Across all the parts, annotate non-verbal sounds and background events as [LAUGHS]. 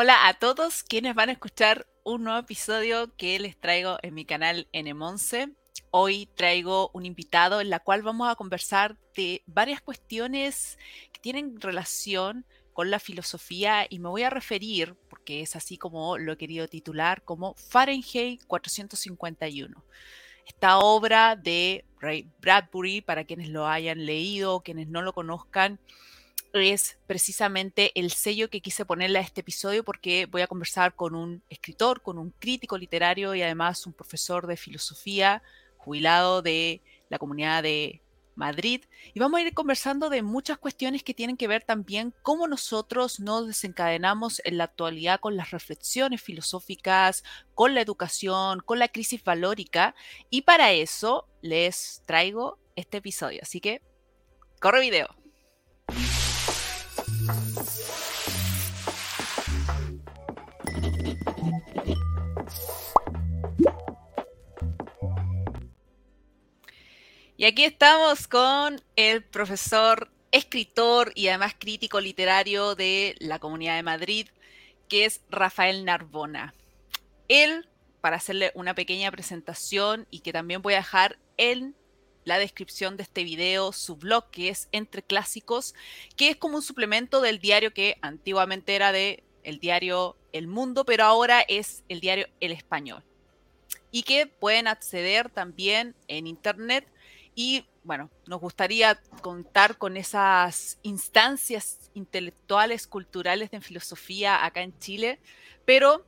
Hola a todos quienes van a escuchar un nuevo episodio que les traigo en mi canal N11. Hoy traigo un invitado en la cual vamos a conversar de varias cuestiones que tienen relación con la filosofía y me voy a referir, porque es así como lo he querido titular, como Fahrenheit 451. Esta obra de Ray Bradbury, para quienes lo hayan leído, quienes no lo conozcan, es precisamente el sello que quise ponerle a este episodio porque voy a conversar con un escritor, con un crítico literario y además un profesor de filosofía jubilado de la comunidad de Madrid y vamos a ir conversando de muchas cuestiones que tienen que ver también cómo nosotros nos desencadenamos en la actualidad con las reflexiones filosóficas, con la educación, con la crisis valórica y para eso les traigo este episodio. Así que, corre video. Y aquí estamos con el profesor, escritor y además crítico literario de la Comunidad de Madrid, que es Rafael Narbona. Él, para hacerle una pequeña presentación y que también voy a dejar en la descripción de este video su blog, que es Entre Clásicos, que es como un suplemento del diario que antiguamente era de el diario El Mundo, pero ahora es el diario El Español. Y que pueden acceder también en internet y bueno, nos gustaría contar con esas instancias intelectuales, culturales de filosofía acá en Chile, pero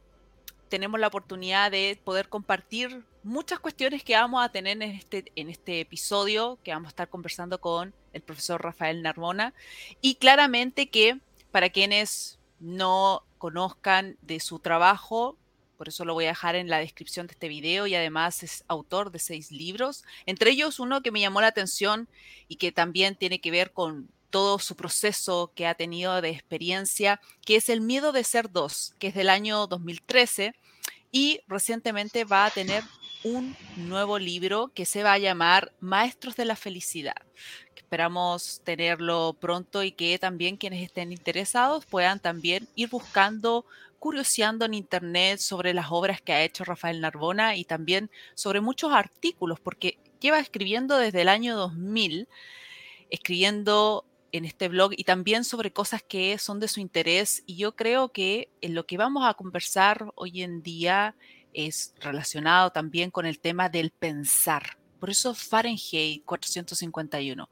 tenemos la oportunidad de poder compartir muchas cuestiones que vamos a tener en este, en este episodio, que vamos a estar conversando con el profesor Rafael Narbona. Y claramente que para quienes no conozcan de su trabajo, por eso lo voy a dejar en la descripción de este video y además es autor de seis libros, entre ellos uno que me llamó la atención y que también tiene que ver con todo su proceso que ha tenido de experiencia, que es El miedo de ser dos, que es del año 2013 y recientemente va a tener un nuevo libro que se va a llamar Maestros de la Felicidad. Esperamos tenerlo pronto y que también quienes estén interesados puedan también ir buscando curioseando en internet sobre las obras que ha hecho Rafael Narbona y también sobre muchos artículos, porque lleva escribiendo desde el año 2000, escribiendo en este blog y también sobre cosas que son de su interés. Y yo creo que en lo que vamos a conversar hoy en día es relacionado también con el tema del pensar. Por eso Fahrenheit 451.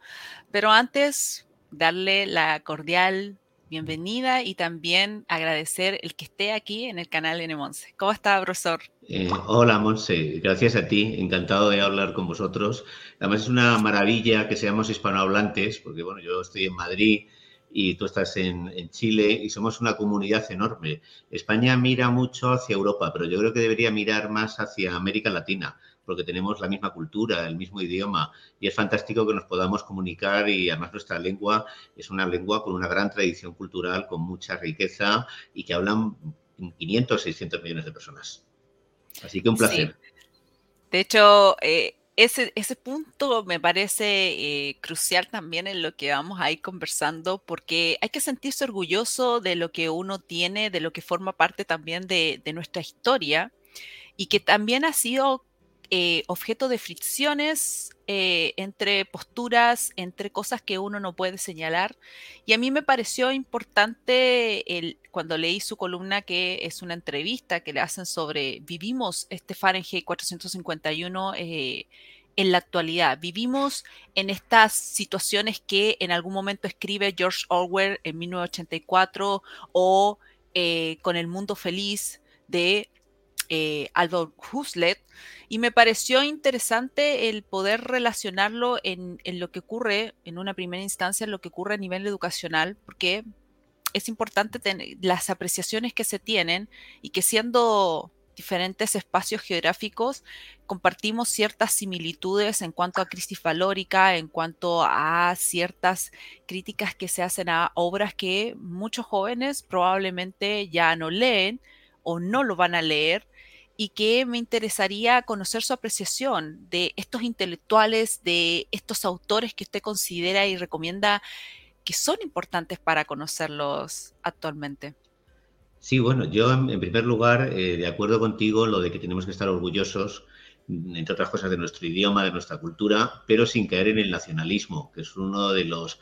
Pero antes, darle la cordial bienvenida y también agradecer el que esté aquí en el canal de Monse. ¿Cómo está, profesor? Eh, hola, Monse. Gracias a ti. Encantado de hablar con vosotros. Además, es una maravilla que seamos hispanohablantes, porque bueno, yo estoy en Madrid y tú estás en, en, Chile y somos una comunidad enorme. España mira mucho hacia Europa, pero yo creo que debería mirar más hacia América Latina porque tenemos la misma cultura, el mismo idioma y es fantástico que nos podamos comunicar y además nuestra lengua es una lengua con una gran tradición cultural, con mucha riqueza y que hablan 500, 600 millones de personas. Así que un placer. De hecho, eh, ese, ese, punto me parece eh, crucial también en lo que vamos a ir conversando, porque hay que sentirse orgulloso de lo que uno tiene, de lo que forma parte también de, de nuestra historia y que también ha sido eh, objeto de fricciones eh, entre posturas, entre cosas que uno no puede señalar. Y a mí me pareció importante el, cuando leí su columna, que es una entrevista que le hacen sobre vivimos este Fahrenheit 451 eh, en la actualidad. Vivimos en estas situaciones que en algún momento escribe George Orwell en 1984 o con el mundo feliz de eh, Aldous Huxley, y me pareció interesante el poder relacionarlo en, lo que ocurre, en una primera instancia, en lo que ocurre a nivel educacional, porque es importante tener las apreciaciones que se tienen y que siendo diferentes espacios geográficos compartimos ciertas similitudes en cuanto a crisis valórica, en cuanto a ciertas críticas que se hacen a obras que muchos jóvenes probablemente ya no leen o no lo van a leer y que me interesaría conocer su apreciación de estos intelectuales, de estos autores que usted considera y recomienda que son importantes para conocerlos actualmente. Sí, bueno, yo en primer lugar, eh, de acuerdo contigo, lo de que tenemos que estar orgullosos, entre otras cosas, de nuestro idioma, de nuestra cultura, pero sin caer en el nacionalismo, que es uno de los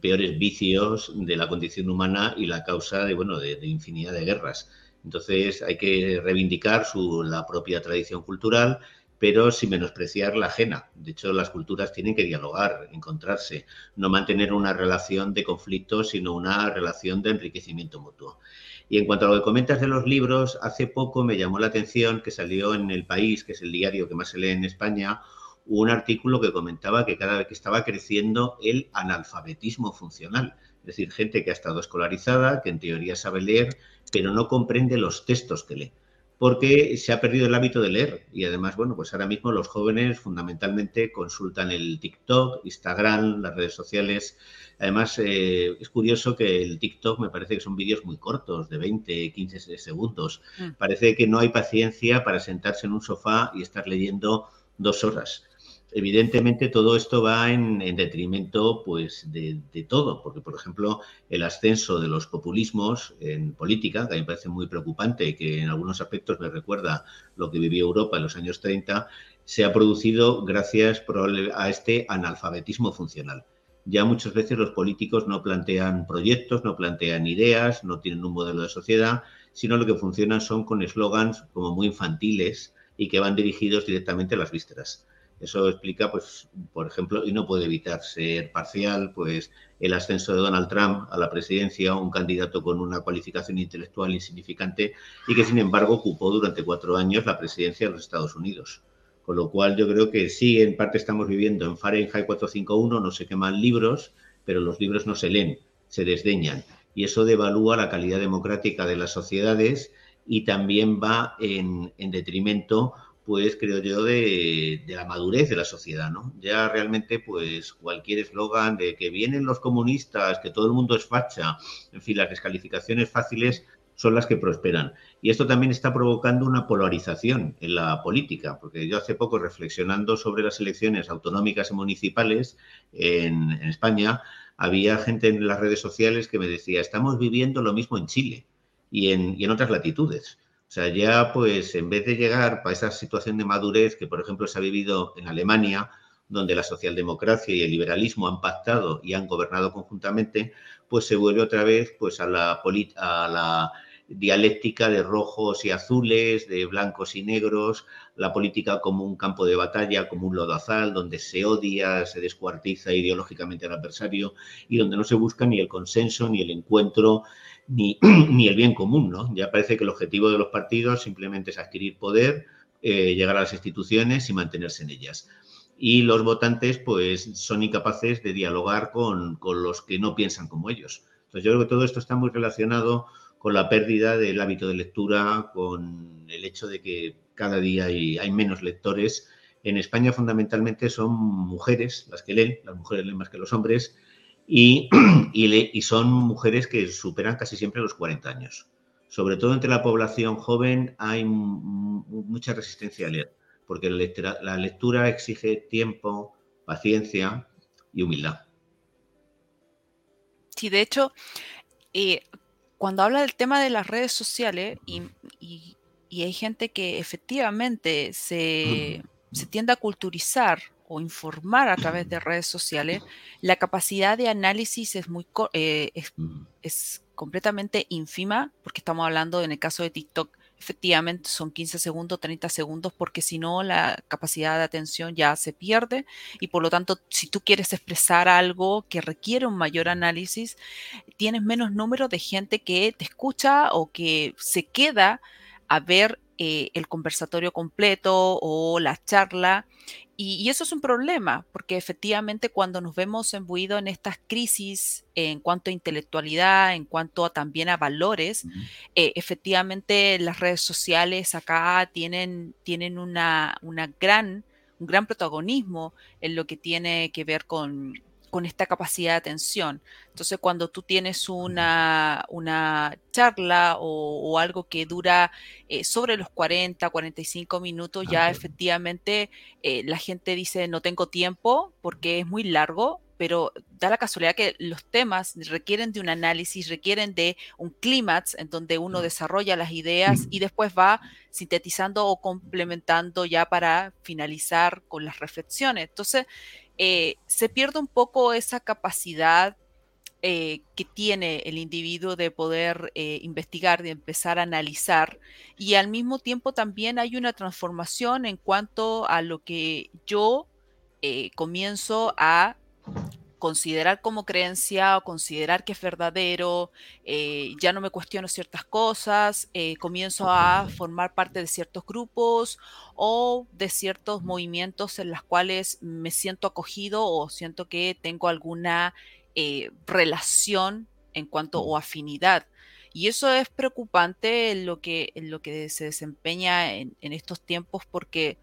peores vicios de la condición humana y la causa de, bueno, de, infinidad de guerras. Entonces hay que reivindicar su, la propia tradición cultural, pero sin menospreciar la ajena. De hecho, las culturas tienen que dialogar, encontrarse, no mantener una relación de conflicto, sino una relación de enriquecimiento mutuo. Y en cuanto a lo que comentas de los libros, hace poco me llamó la atención que salió en El País, que es el diario que más se lee en España, un artículo que comentaba que cada vez que estaba creciendo el analfabetismo funcional. Es decir, gente que ha estado escolarizada, que en teoría sabe leer, pero no comprende los textos que lee porque se ha perdido el hábito de leer y además, bueno, pues ahora mismo los jóvenes fundamentalmente consultan el TikTok, Instagram, las redes sociales. Además, eh, es curioso que el TikTok me parece que son vídeos muy cortos, de 20, 15 segundos. Mm. Parece que no hay paciencia para sentarse en un sofá y estar leyendo dos horas evidentemente todo esto va en, detrimento pues, de, todo, porque, por ejemplo, el ascenso de los populismos en política, que a mí me parece muy preocupante y que en algunos aspectos me recuerda lo que vivió Europa en los años 30, se ha producido gracias a este analfabetismo funcional. Ya muchas veces los políticos no plantean proyectos, no plantean ideas, no tienen un modelo de sociedad, sino lo que funcionan son con eslogans como muy infantiles y que van dirigidos directamente a las vísceras. Eso explica, pues, por ejemplo, y no puede evitar ser parcial, pues el ascenso de Donald Trump a la presidencia, un candidato con una cualificación intelectual insignificante y que, sin embargo, ocupó durante cuatro años la presidencia de los Estados Unidos. Con lo cual, yo creo que sí, en parte estamos viviendo en Fahrenheit 451, no se queman libros, pero los libros no se leen, se desdeñan. Y eso devalúa la calidad democrática de las sociedades y también va en, en detrimento pues creo yo, de, la madurez de la sociedad, ¿no? Ya realmente, pues cualquier eslogan de que vienen los comunistas, que todo el mundo es facha, en fin, las descalificaciones fáciles son las que prosperan. Y esto también está provocando una polarización en la política, porque yo hace poco, reflexionando sobre las elecciones autonómicas y municipales en, España, había gente en las redes sociales que me decía, estamos viviendo lo mismo en Chile y en, y en otras latitudes. O sea, ya pues en vez de llegar a esa situación de madurez que, por ejemplo, se ha vivido en Alemania, donde la socialdemocracia y el liberalismo han pactado y han gobernado conjuntamente, pues se vuelve otra vez pues a la, a la dialéctica de rojos y azules, de blancos y negros, la política como un campo de batalla, como un lodazal, donde se odia, se descuartiza ideológicamente al adversario y donde no se busca ni el consenso ni el encuentro ni, [CLEARS THROAT] ni, el bien común, ¿no? Ya parece que el objetivo de los partidos simplemente es adquirir poder, eh, llegar a las instituciones y mantenerse en ellas. Y los votantes, pues, son incapaces de dialogar con, con los que no piensan como ellos. Entonces, yo creo que todo esto está muy relacionado con la pérdida del hábito de lectura, con el hecho de que cada día hay, hay menos lectores. En España, fundamentalmente, son mujeres las que leen, las mujeres leen más que los hombres, y, [CLEARS THROAT] y, son mujeres que superan casi siempre los 40 años. Sobre todo entre la población joven hay mucha resistencia a leer, porque la lectura, exige tiempo, paciencia y humildad. Sí, de hecho, eh, cuando habla del tema de las redes sociales y, hay gente que efectivamente se, se tiende a culturizar o informar a través de redes sociales, la capacidad de análisis es muy eh, es, completamente ínfima, porque estamos hablando en el caso de TikTok, efectivamente son 15 segundos, 30 segundos, porque si no la capacidad de atención ya se pierde y por lo tanto si tú quieres expresar algo que requiere un mayor análisis, tienes menos número de gente que te escucha o que se queda a ver eh, el conversatorio completo o la charla y, eso es un problema, porque efectivamente cuando nos vemos embuidos en estas crisis en cuanto a intelectualidad, en cuanto también a valores, eh, efectivamente las redes sociales acá tienen, tienen una, una gran, un gran protagonismo en lo que tiene que ver con, con esta capacidad de atención. Entonces, cuando tú tienes una, una charla o, algo que dura eh, sobre los 40, 45 minutos, ya efectivamente eh, la gente dice no tengo tiempo porque es muy largo pero da la casualidad que los temas requieren de un análisis, requieren de un clímax en donde uno desarrolla las ideas y después va sintetizando o complementando ya para finalizar con las reflexiones. Entonces, eh, se pierde un poco esa capacidad eh, que tiene el individuo de poder eh, investigar, de empezar a analizar, y al mismo tiempo también hay una transformación en cuanto a lo que yo comienzo a considerar como creencia o considerar que es verdadero, ya no me cuestiono ciertas cosas, comienzo a formar parte de ciertos grupos o de ciertos movimientos en los cuales me siento acogido o siento que tengo alguna eh, relación en cuanto o afinidad. Y eso es preocupante en lo que, en lo que se desempeña en, estos tiempos porque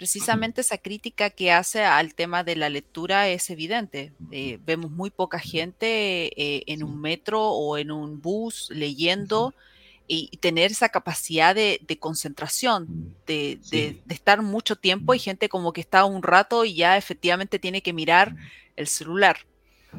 precisamente esa crítica que hace al tema de la lectura es evidente. Eh, vemos muy poca gente eh, en un metro o en un bus leyendo y, tener esa capacidad de, concentración, de, de, estar mucho tiempo. Hay gente como que está un rato y ya efectivamente tiene que mirar el celular.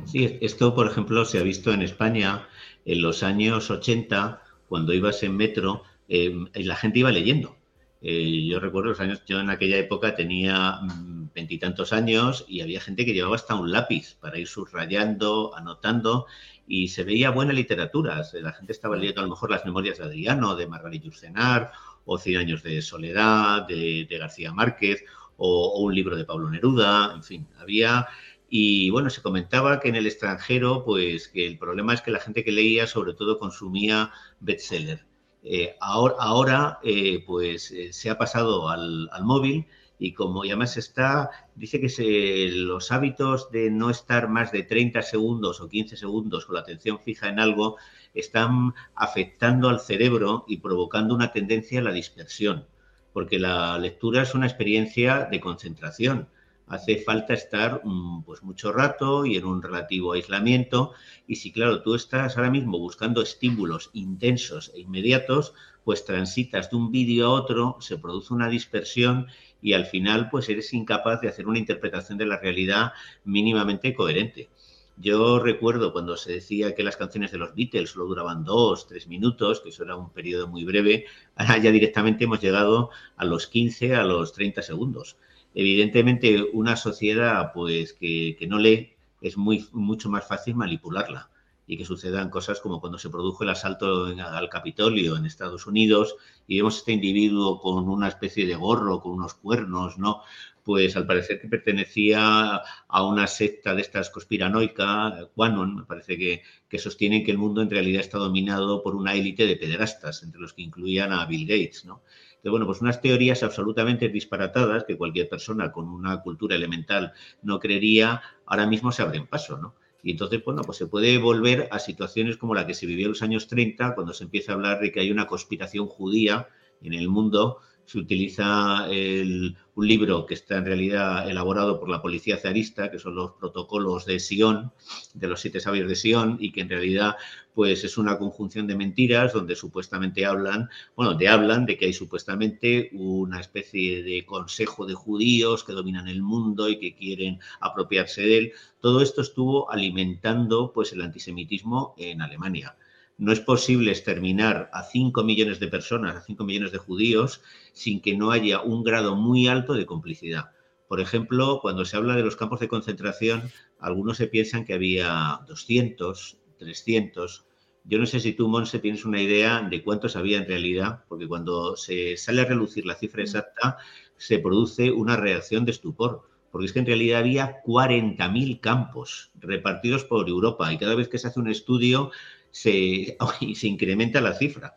Sí, esto, por ejemplo, se ha visto en España en los años 80, cuando ibas en metro, eh, la gente iba leyendo. Eh, yo recuerdo los años, yo en aquella época tenía mm, veintitantos años y había gente que llevaba hasta un lápiz para ir subrayando, anotando y se veía buena literatura. La gente estaba leyendo a lo mejor las memorias de Adriano, de Margarita Urcenar, o Cien años de soledad, de, García Márquez, o, un libro de Pablo Neruda, en fin, había y bueno, se comentaba que en el extranjero, pues que el problema es que la gente que leía sobre todo consumía bestseller. Eh, ahora, eh, pues eh, se ha pasado al, móvil y como además está, dice que los hábitos de no estar más de 30 segundos o 15 segundos con la atención fija en algo están afectando al cerebro y provocando una tendencia a la dispersión, porque la lectura es una experiencia de concentración hace falta estar mm, pues mucho rato y en un relativo aislamiento. Y si, claro, tú estás ahora mismo buscando estímulos intensos e inmediatos, pues transitas de un vídeo a otro, se produce una dispersión y al final pues eres incapaz de hacer una interpretación de la realidad mínimamente coherente. Yo recuerdo cuando se decía que las canciones de los Beatles solo duraban dos, tres minutos, que eso era un periodo muy breve, ahora ya directamente hemos llegado a los 15, a los 30 segundos. Evidentemente, una sociedad pues que, no lee es muy, mucho más fácil manipularla y que sucedan cosas como cuando se produjo el asalto al Capitolio en Estados Unidos y vemos este individuo con una especie de gorro, con unos cuernos, ¿no? Pues al parecer que pertenecía a una secta de estas conspiranoica, Quanon, me parece que, que sostienen que el mundo en realidad está dominado por una élite de pederastas, entre los que incluían a Bill Gates, ¿no? Bueno, pues unas teorías absolutamente disparatadas que cualquier persona con una cultura elemental no creería, ahora mismo se abren paso, ¿no? Y entonces, bueno, pues se puede volver a situaciones como la que se vivió en los años 30, cuando se empieza a hablar de que hay una conspiración judía en el mundo se utiliza un libro que está en realidad elaborado por la policía zarista, que son los protocolos de Sion, de los siete sabios de Sion, y que en realidad pues es una conjunción de mentiras donde supuestamente hablan, bueno, de hablan de que hay supuestamente una especie de consejo de judíos que dominan el mundo y que quieren apropiarse de él. Todo esto estuvo alimentando pues el antisemitismo en Alemania. No es posible exterminar a 5 millones de personas, a 5 millones de judíos, sin que no haya un grado muy alto de complicidad. Por ejemplo, cuando se habla de los campos de concentración, algunos se piensan que había 200, 300. Yo no sé si tú, Monse, tienes una idea de cuántos había en realidad, porque cuando se sale a relucir la cifra exacta, se produce una reacción de estupor, porque es que en realidad había 40.000 campos repartidos por Europa y cada vez que se hace un estudio se, [LAUGHS] se incrementa la cifra.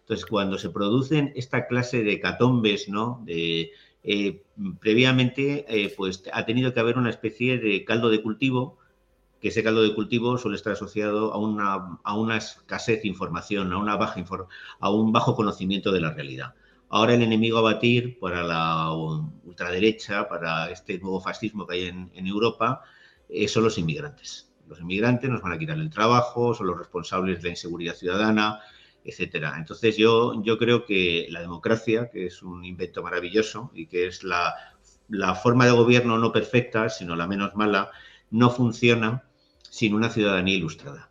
Entonces, cuando se producen esta clase de catombes, ¿no? De, eh, previamente, eh, pues ha tenido que haber una especie de caldo de cultivo, que ese caldo de cultivo suele estar asociado a una, a una escasez de información, a, una baja a un bajo conocimiento de la realidad. Ahora el enemigo a batir para la ultraderecha, para este nuevo fascismo que hay en, en Europa, eh, son los inmigrantes los inmigrantes nos van a quitar el trabajo, son los responsables de la inseguridad ciudadana, etcétera. Entonces yo, yo creo que la democracia, que es un invento maravilloso y que es la, forma de gobierno no perfecta, sino la menos mala, no funciona sin una ciudadanía ilustrada.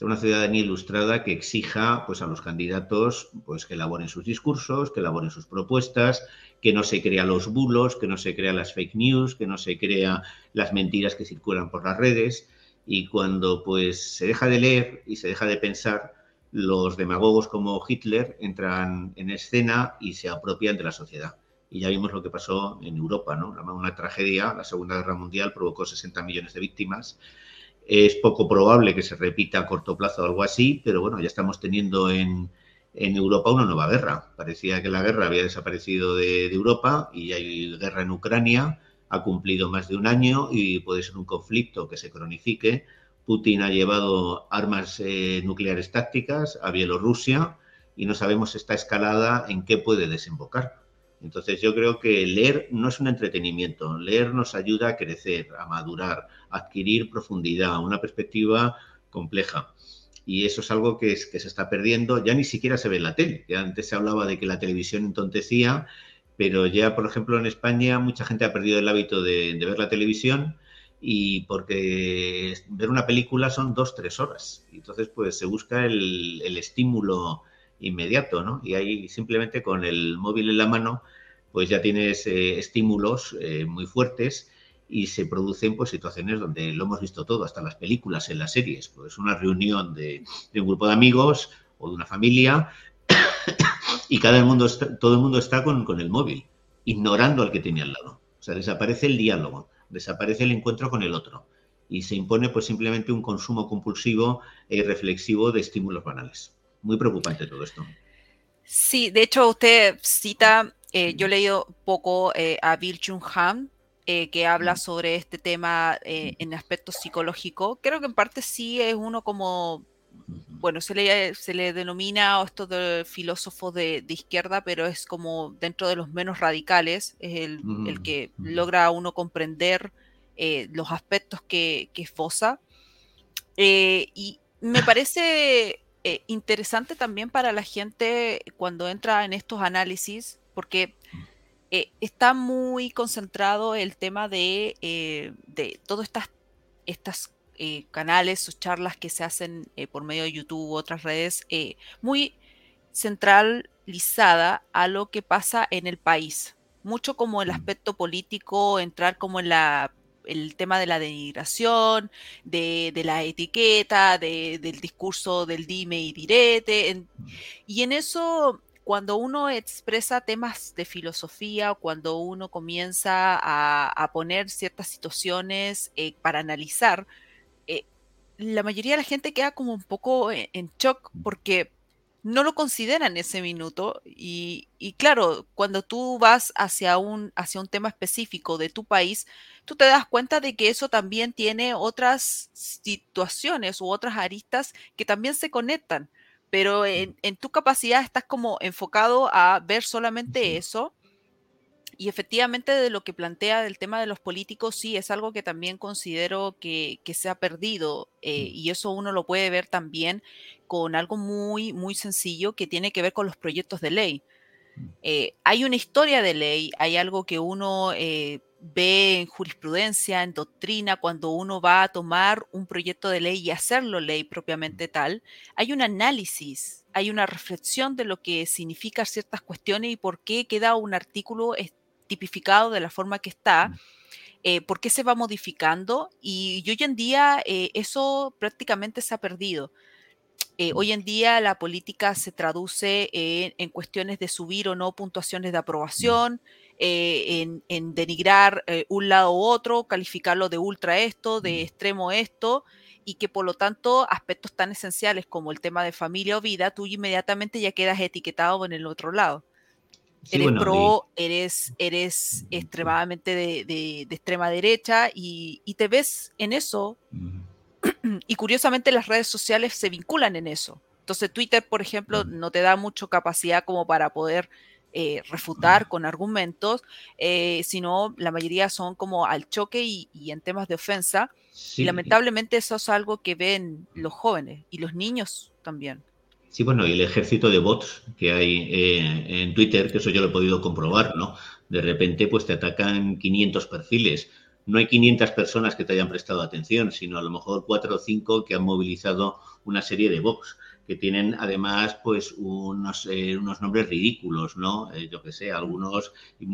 Una ciudadanía ilustrada que exija pues, a los candidatos pues, que elaboren sus discursos, que elaboren sus propuestas, que no se crean los bulos, que no se crean las fake news, que no se crean las mentiras que circulan por las redes. Y cuando pues, se deja de leer y se deja de pensar, los demagogos como Hitler entran en escena y se apropian de la sociedad. Y ya vimos lo que pasó en Europa, ¿no? Una tragedia, la Segunda Guerra Mundial provocó 60 millones de víctimas. Es poco probable que se repita a corto plazo algo así, pero bueno, ya estamos teniendo en, Europa una nueva guerra. Parecía que la guerra había desaparecido de, Europa y hay guerra en Ucrania, ha cumplido más de un año y puede ser un conflicto que se cronifique Putin ha llevado armas eh, nucleares tácticas a Bielorrusia y no sabemos esta escalada en qué puede desembocar. Entonces yo creo que leer no es un entretenimiento, leer nos ayuda a crecer, a madurar, a adquirir profundidad, una perspectiva compleja. Y eso es algo que, se está perdiendo, ya ni siquiera se ve en la tele. Antes se hablaba de que la televisión entontecía, pero ya, por ejemplo, en España mucha gente ha perdido el hábito de ver la televisión y porque ver una película son dos, tres horas. Entonces, pues se busca el, estímulo inmediato, ¿no? Y ahí simplemente con el móvil en la mano, pues ya tienes eh, estímulos eh, muy fuertes y se producen pues situaciones donde lo hemos visto todo, hasta las películas, en las series, pues una reunión de, un grupo de amigos o de una familia [COUGHS] y cada mundo todo el mundo está con, con el móvil, ignorando al que tiene al lado. O sea, desaparece el diálogo desaparece el encuentro con el otro y se impone pues simplemente un consumo compulsivo e irreflexivo de estímulos banales. Muy preocupante todo esto. Sí, de hecho usted cita, eh, yo he leído poco eh, a Bill Chung Han, eh, que habla sobre este tema en aspecto psicológico. Creo que en parte sí es uno como bueno, se le, se le denomina esto de filósofo de, izquierda, pero es como dentro de los menos radicales, es el, el que logra uno comprender eh, los aspectos que, que esboza. Eh, y me parece eh, interesante también para la gente cuando entra en estos análisis, porque está muy concentrado el tema de, de todas estas, estas eh, canales o charlas que se hacen eh, por medio de YouTube u otras redes, eh, muy centralizada a lo que pasa en el país. Mucho como el mm. aspecto político, entrar como en la el tema de la denigración, de, la etiqueta, del discurso del dime y direte. y en eso, cuando uno expresa temas de filosofía, cuando uno comienza a, poner ciertas situaciones para analizar, la mayoría de la gente queda como un poco e, en, shock porque no lo consideran ese minuto y, claro, cuando tú vas hacia un, hacia un tema específico de tu país, tú te das cuenta de que eso también tiene otras situaciones u otras aristas que también se conectan, pero en, en tu capacidad estás como enfocado a ver solamente eso y efectivamente de lo que plantea del tema de los políticos, sí, es algo que también considero que, se ha perdido eh, mm. y eso uno lo puede ver también con algo muy, muy sencillo que tiene que ver con los proyectos de ley. Mm. Eh, hay una historia de ley, hay algo que uno eh, ve en jurisprudencia, en doctrina, cuando uno va a tomar un proyecto de ley y hacerlo ley propiamente tal, hay un análisis, hay una reflexión de lo que significan ciertas cuestiones y por qué queda un artículo tipificado de la forma que está, mm. eh, por qué se va modificando y, hoy en día eh, eso prácticamente se ha perdido. Eh, mm. hoy en día la política se traduce en, cuestiones de subir o no puntuaciones de mm. aprobación, en, denigrar un lado u otro, calificarlo de ultra esto, de extremo esto, y que por lo tanto aspectos tan esenciales como el tema de familia o vida, tú inmediatamente ya quedas etiquetado en el otro lado eres pro, eres, eres extremadamente de, extrema derecha y, te ves en eso. [CLEARS THROAT] Y curiosamente las redes sociales se vinculan en eso. Entonces Twitter, por ejemplo, no te da mucha capacidad como para poder eh, refutar con argumentos, eh, sino la mayoría son como al choque y, en temas de ofensa. Y lamentablemente eso es algo que ven los jóvenes y los niños también. Sí, bueno, y el ejército de bots que hay eh, en Twitter, que eso yo lo he podido comprobar, ¿no? De repente, pues te atacan 500 perfiles no hay 500 personas que te hayan prestado atención, sino a lo mejor cuatro o cinco que han movilizado una serie de Vox que tienen además pues unos, eh, unos nombres ridículos, ¿no? Eh, yo que sé, algunos,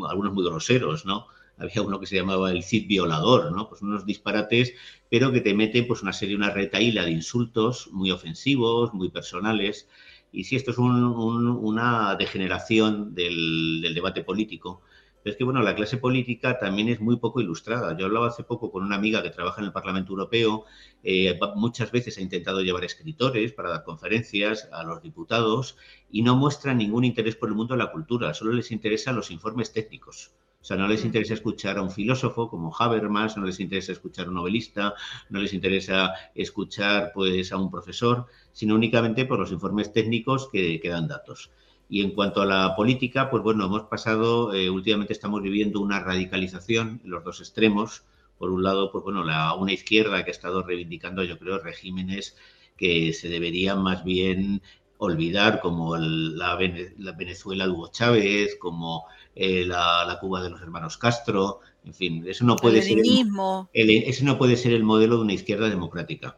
algunos muy groseros, ¿no? Había uno que se llamaba el Cid violador, ¿no? Pues unos disparates, pero que te meten pues una serie, una retaíla de insultos muy ofensivos, muy personales. Y si esto es una degeneración del, debate político, es que, bueno, la clase política también es muy poco ilustrada. Yo hablaba hace poco con una amiga que trabaja en el Parlamento Europeo. Eh, muchas veces ha intentado llevar escritores para dar conferencias a los diputados y no muestra ningún interés por el mundo de la cultura. Solo les interesan los informes técnicos. O sea, no les mm. interesa escuchar a un filósofo como Habermas, no les interesa escuchar a un novelista, no les interesa escuchar pues, a un profesor, sino únicamente por los informes técnicos que, que dan datos. Y en cuanto a la política, pues bueno, hemos pasado, eh, últimamente estamos viviendo una radicalización en los dos extremos. Por un lado, pues bueno, la, una izquierda que ha estado reivindicando, yo creo, regímenes que se deberían más bien olvidar, como la, Venezuela de Hugo Chávez, como eh, la, Cuba de los hermanos Castro, en fin, eso no puede ser el, ese no puede ser el modelo de una izquierda democrática.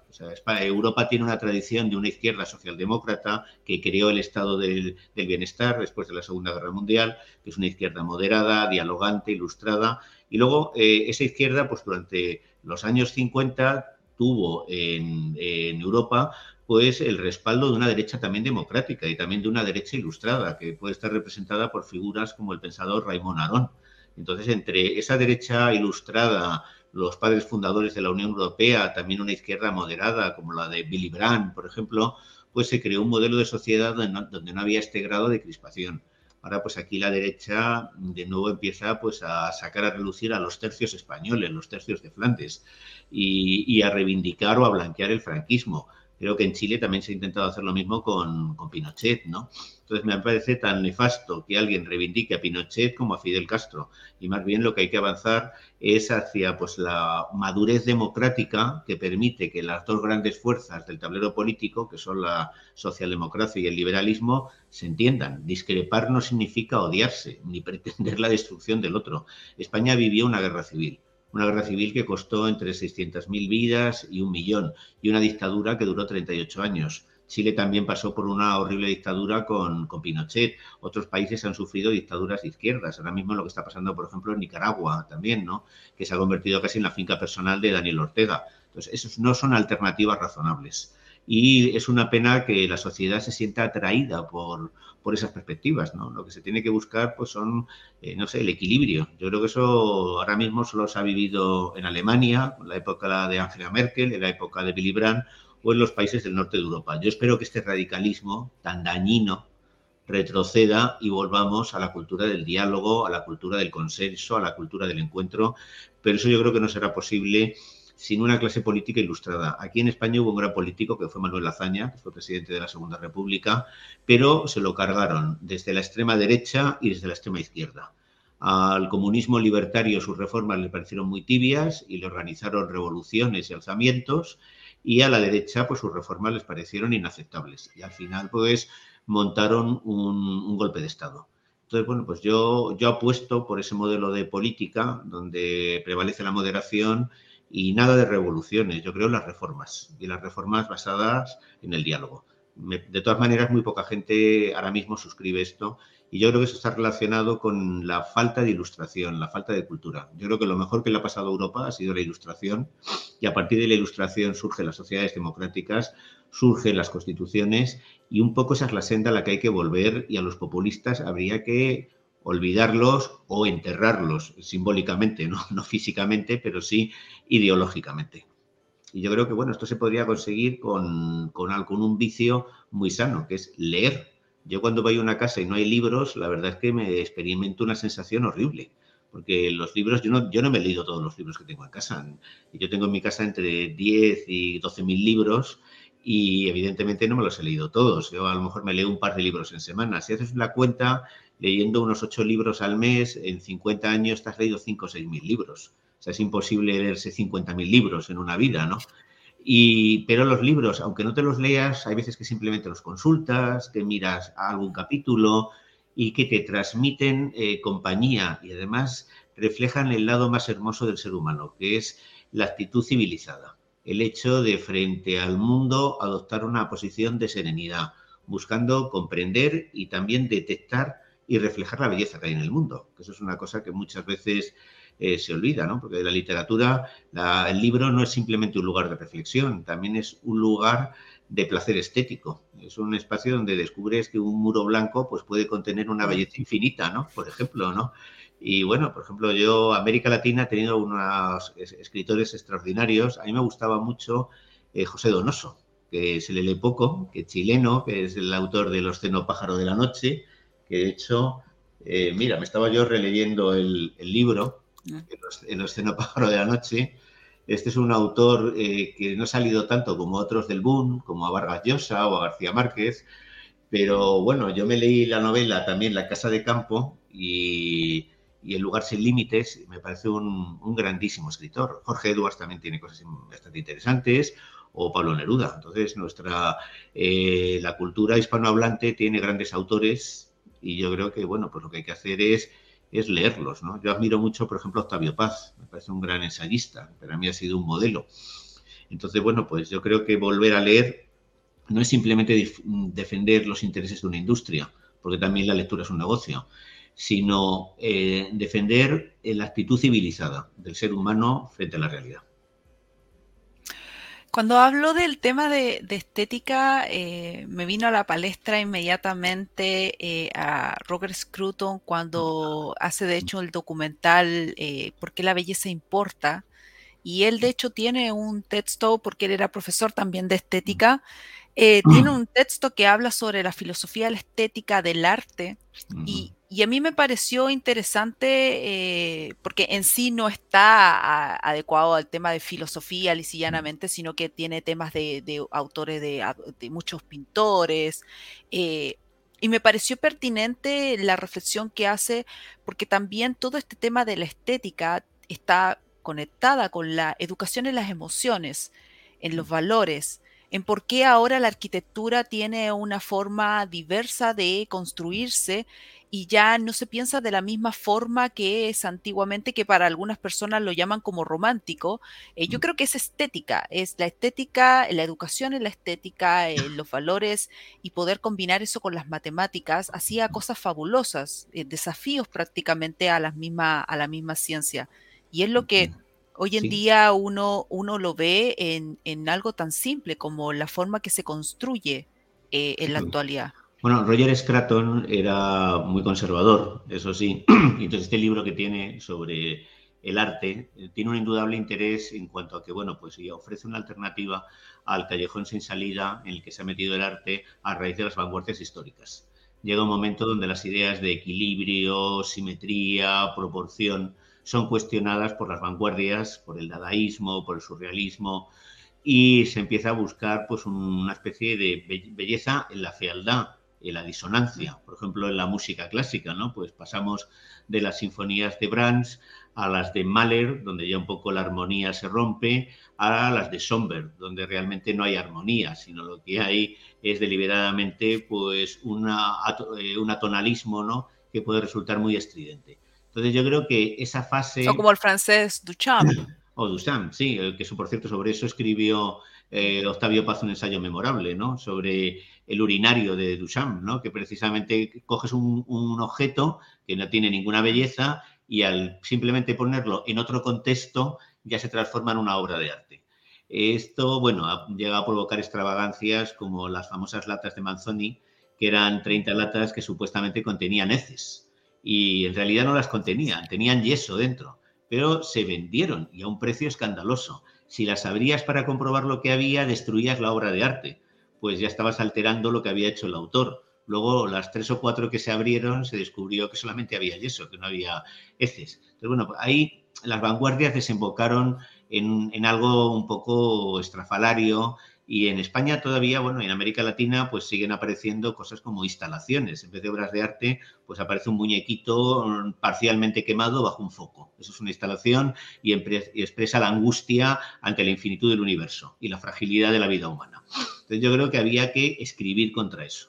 Europa tiene una tradición de una izquierda socialdemócrata que creó el estado del, bienestar después de la Segunda Guerra Mundial, que es una izquierda moderada, dialogante, ilustrada, y luego eh, esa izquierda, pues durante los años 50 tuvo en, en Europa pues el respaldo de una derecha también democrática y también de una derecha ilustrada, que puede estar representada por figuras como el pensador Raymond Aron. Entonces, entre esa derecha ilustrada, los padres fundadores de la Unión Europea, también una izquierda moderada como la de Billy Brandt, por ejemplo, pues se creó un modelo de sociedad donde no, había este grado de crispación. Ahora, pues aquí la derecha de nuevo empieza pues a sacar a relucir a los tercios españoles, los tercios de Flandes, y, y a reivindicar o a blanquear el franquismo. Creo que en Chile también se ha intentado hacer lo mismo con, Pinochet, ¿no? Entonces me parece tan nefasto que alguien reivindique a Pinochet como a Fidel Castro. Y más bien lo que hay que avanzar es hacia pues, la madurez democrática que permite que las dos grandes fuerzas del tablero político, que son la socialdemocracia y el liberalismo, se entiendan. Discrepar no significa odiarse ni pretender la destrucción del otro. España vivió una guerra civil una guerra civil que costó entre 600.000 vidas y un millón, y una dictadura que duró 38 años. Chile también pasó por una horrible dictadura con, con, Pinochet. Otros países han sufrido dictaduras de izquierdas. Ahora mismo lo que está pasando, por ejemplo, en Nicaragua también, ¿no? Que se ha convertido casi en la finca personal de Daniel Ortega. Entonces, esos no son alternativas razonables. Y es una pena que la sociedad se sienta atraída por, por esas perspectivas, ¿no? Lo que se tiene que buscar, pues son, eh, no sé, el equilibrio. Yo creo que eso ahora mismo solo se ha vivido en Alemania, en la época de Angela Merkel, en la época de Willy Brandt, o en los países del norte de Europa. Yo espero que este radicalismo tan dañino retroceda y volvamos a la cultura del diálogo, a la cultura del consenso, a la cultura del encuentro, pero eso yo creo que no será posible sin una clase política ilustrada. Aquí en España hubo un gran político que fue Manuel Azaña, que fue presidente de la Segunda República, pero se lo cargaron desde la extrema derecha y desde la extrema izquierda. Al comunismo libertario sus reformas le parecieron muy tibias y le organizaron revoluciones y alzamientos, y a la derecha pues sus reformas les parecieron inaceptables. Y al final pues montaron un, golpe de Estado. Entonces, bueno, pues yo, yo apuesto por ese modelo de política donde prevalece la moderación y nada de revoluciones, yo creo las reformas y las reformas basadas en el diálogo. de todas maneras, muy poca gente ahora mismo suscribe esto y yo creo que eso está relacionado con la falta de ilustración, la falta de cultura. Yo creo que lo mejor que le ha pasado a Europa ha sido la ilustración y a partir de la ilustración surgen las sociedades democráticas, surgen las constituciones y un poco esa es la senda a la que hay que volver y a los populistas habría que olvidarlos o enterrarlos simbólicamente, no, [LAUGHS] no físicamente, pero sí ideológicamente. Y yo creo que, bueno, esto se podría conseguir con, con, con, un vicio muy sano, que es leer. Yo cuando voy a una casa y no hay libros, la verdad es que me experimento una sensación horrible. Porque los libros, yo no, yo no me he leído todos los libros que tengo en casa. Yo tengo en mi casa entre 10 y 12 mil libros y evidentemente no me los he leído todos. Yo a lo mejor me leo un par de libros en semana. Si haces la cuenta, leyendo unos ocho libros al mes, en 50 años te has leído 5 o 6 mil libros. O sea, es imposible leerse 50 mil libros en una vida, ¿no? Y, pero los libros, aunque no te los leas, hay veces que simplemente los consultas, que miras algún capítulo y que te transmiten eh, compañía y además reflejan el lado más hermoso del ser humano, que es la actitud civilizada, el hecho de frente al mundo adoptar una posición de serenidad, buscando comprender y también detectar y reflejar la belleza que hay en el mundo, eso es una cosa que muchas veces eh, se olvida, ¿no? Porque la literatura, el libro no es simplemente un lugar de reflexión, también es un lugar de placer estético. Es un espacio donde descubres que un muro blanco pues, puede contener una belleza infinita, ¿no? Por ejemplo, ¿no? Y bueno, por ejemplo, yo, América Latina, ha tenido unos escritores extraordinarios. A mí me gustaba mucho eh, José Donoso, que se le lee poco, que es chileno, que es el autor de Los Pájaro de la Noche, que de hecho, eh, mira, me estaba yo releyendo el, libro, ah. El Los Pájaro de la Noche. Este es un autor eh, que no ha salido tanto como otros del boom, como a Vargas Llosa o a García Márquez, pero bueno, yo me leí la novela también La Casa de Campo y y El lugar sin límites me parece un, grandísimo escritor. Jorge Edwards también tiene cosas bastante interesantes, o Pablo Neruda. Entonces, nuestra, eh, la cultura hispanohablante tiene grandes autores y yo creo que, bueno, pues lo que hay que hacer es, es leerlos, ¿no? Yo admiro mucho, por ejemplo, Octavio Paz, me parece un gran ensayista, pero a mí ha sido un modelo. Entonces, bueno, pues yo creo que volver a leer no es simplemente defender los intereses de una industria, porque también la lectura es un negocio, sino eh, defender la actitud civilizada del ser humano frente a la realidad. Cuando hablo del tema de, estética, eh, me vino a la palestra inmediatamente eh, a Roger Scruton cuando hace de hecho el documental ¿Por qué la belleza importa? Y él de hecho tiene un texto, porque él era profesor también de estética, tiene un texto que habla sobre la filosofía de la estética del arte y, y a mí me pareció interesante eh, porque en sí no está adecuado al tema de filosofía lisillanamente, sino que tiene temas de, autores de, muchos pintores. Eh, y me pareció pertinente la reflexión que hace, porque también todo este tema de la estética está conectada con la educación en las emociones, en los valores, en por qué ahora la arquitectura tiene una forma diversa de construirse y ya no se piensa de la misma forma que es antiguamente, que para algunas personas lo llaman como romántico. Eh, yo creo que es estética, es la estética, la educación en la estética, eh, los valores y poder combinar eso con las matemáticas hacía cosas fabulosas, eh, desafíos prácticamente a, las misma, a la misma ciencia. Y es lo que hoy en día uno, uno lo ve en, en, algo tan simple como la forma que se construye en la actualidad. Bueno, Roger Scraton era muy conservador, eso sí. [CLEARS THROAT] Entonces, este libro que tiene sobre el arte eh, tiene un indudable interés en cuanto a que, bueno, pues ofrece una alternativa al callejón sin salida en el que se ha metido el arte a raíz de las vanguardias históricas. Llega un momento donde las ideas de equilibrio, simetría, proporción son cuestionadas por las vanguardias, por el dadaísmo, por el surrealismo, y se empieza a buscar pues una especie de belleza en la fealdad, la disonancia. Por ejemplo, en la música clásica, ¿no? Pues pasamos de las sinfonías de Brahms a las de Mahler, donde ya un poco la armonía se rompe, a las de Somber, donde realmente no hay armonía, sino lo que hay es deliberadamente pues una, eh, un atonalismo, ¿no? Que puede resultar muy estridente. Entonces yo creo que esa fase... O como el francés Duchamp. [COUGHS] O Duchamp, sí, que por cierto sobre eso escribió eh, Octavio Paz un ensayo memorable, ¿no? Sobre el urinario de Duchamp, ¿no? Que precisamente coges un, objeto que no tiene ninguna belleza y al simplemente ponerlo en otro contexto ya se transforma en una obra de arte. Esto, bueno, llega a provocar extravagancias como las famosas latas de Manzoni, que eran 30 latas que supuestamente contenían heces y en realidad no las contenían, tenían yeso dentro, pero se vendieron y a un precio escandaloso si las abrías para comprobar lo que había, destruías la obra de arte, pues ya estabas alterando lo que había hecho el autor. Luego, las tres o cuatro que se abrieron, se descubrió que solamente había yeso, que no había heces. Entonces, bueno, ahí las vanguardias desembocaron en, en algo un poco estrafalario y en España todavía, bueno, en América Latina, pues siguen apareciendo cosas como instalaciones. En vez de obras de arte, pues aparece un muñequito parcialmente quemado bajo un foco. Eso es una instalación y, expresa la angustia ante la infinitud del universo y la fragilidad de la vida humana. Entonces yo creo que había que escribir contra eso.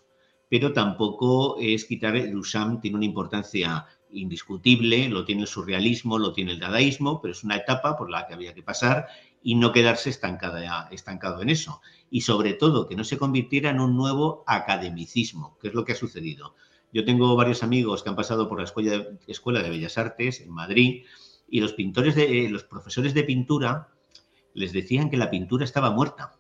pero tampoco es quitar, Duchamp tiene una importancia indiscutible, lo tiene el surrealismo, lo tiene el dadaísmo, pero es una etapa por la que había que pasar y no quedarse estancada, estancado en eso. Y sobre todo, que no se convirtiera en un nuevo academicismo, que es lo que ha sucedido. Yo tengo varios amigos que han pasado por la Escuela de, Bellas Artes en Madrid y los pintores de, los profesores de pintura les decían que la pintura estaba muerta.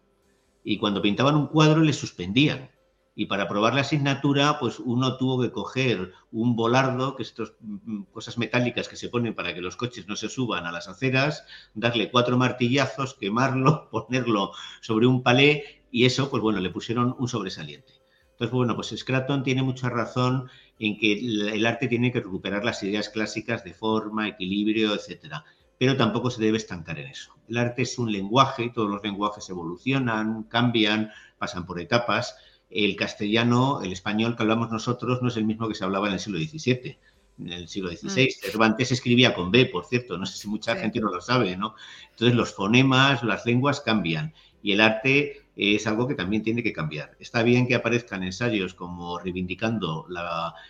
Y cuando pintaban un cuadro les suspendían y para probar la asignatura, pues uno tuvo que coger un volardo, que estas mm, cosas metálicas que se ponen para que los coches no se suban a las aceras, darle cuatro martillazos, quemarlo, [LAUGHS] ponerlo sobre un palé y eso, pues bueno, le pusieron un sobresaliente. Entonces, bueno, pues Scraton tiene mucha razón en que el arte tiene que recuperar las ideas clásicas de forma, equilibrio, etcétera. Pero tampoco se debe estancar en eso. El arte es un lenguaje, todos los lenguajes evolucionan, cambian, pasan por etapas el castellano, el español que hablamos nosotros no es el mismo que se hablaba en el siglo XVII. En el siglo XVI, mm. Cervantes escribía con B, por cierto, no sé si mucha gente no lo sabe, ¿no? Entonces los fonemas, las lenguas cambian y el arte es algo que también tiene que cambiar. Está bien que aparezcan ensayos como reivindicando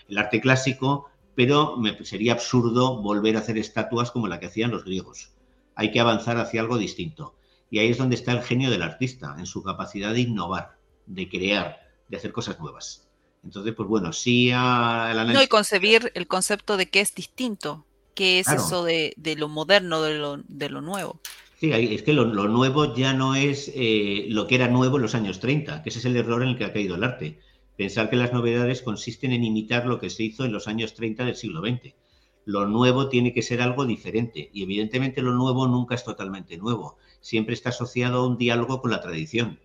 el arte clásico, pero me, sería absurdo volver a hacer estatuas como la que hacían los griegos. Hay que avanzar hacia algo distinto. Y ahí es donde está el genio del artista, en su capacidad de innovar, de crear, de hacer cosas nuevas. Entonces, pues bueno, sí a No, y concebir el concepto de que es distinto, que es eso de, lo moderno, de lo, de lo nuevo. Sí, es que lo, nuevo ya no es eh, lo que era nuevo en los años 30, que ese es el error en el que ha caído el arte. Pensar que las novedades consisten en imitar lo que se hizo en los años 30 del siglo XX. Lo nuevo tiene que ser algo diferente y evidentemente lo nuevo nunca es totalmente nuevo. Siempre está asociado a un diálogo con la tradición,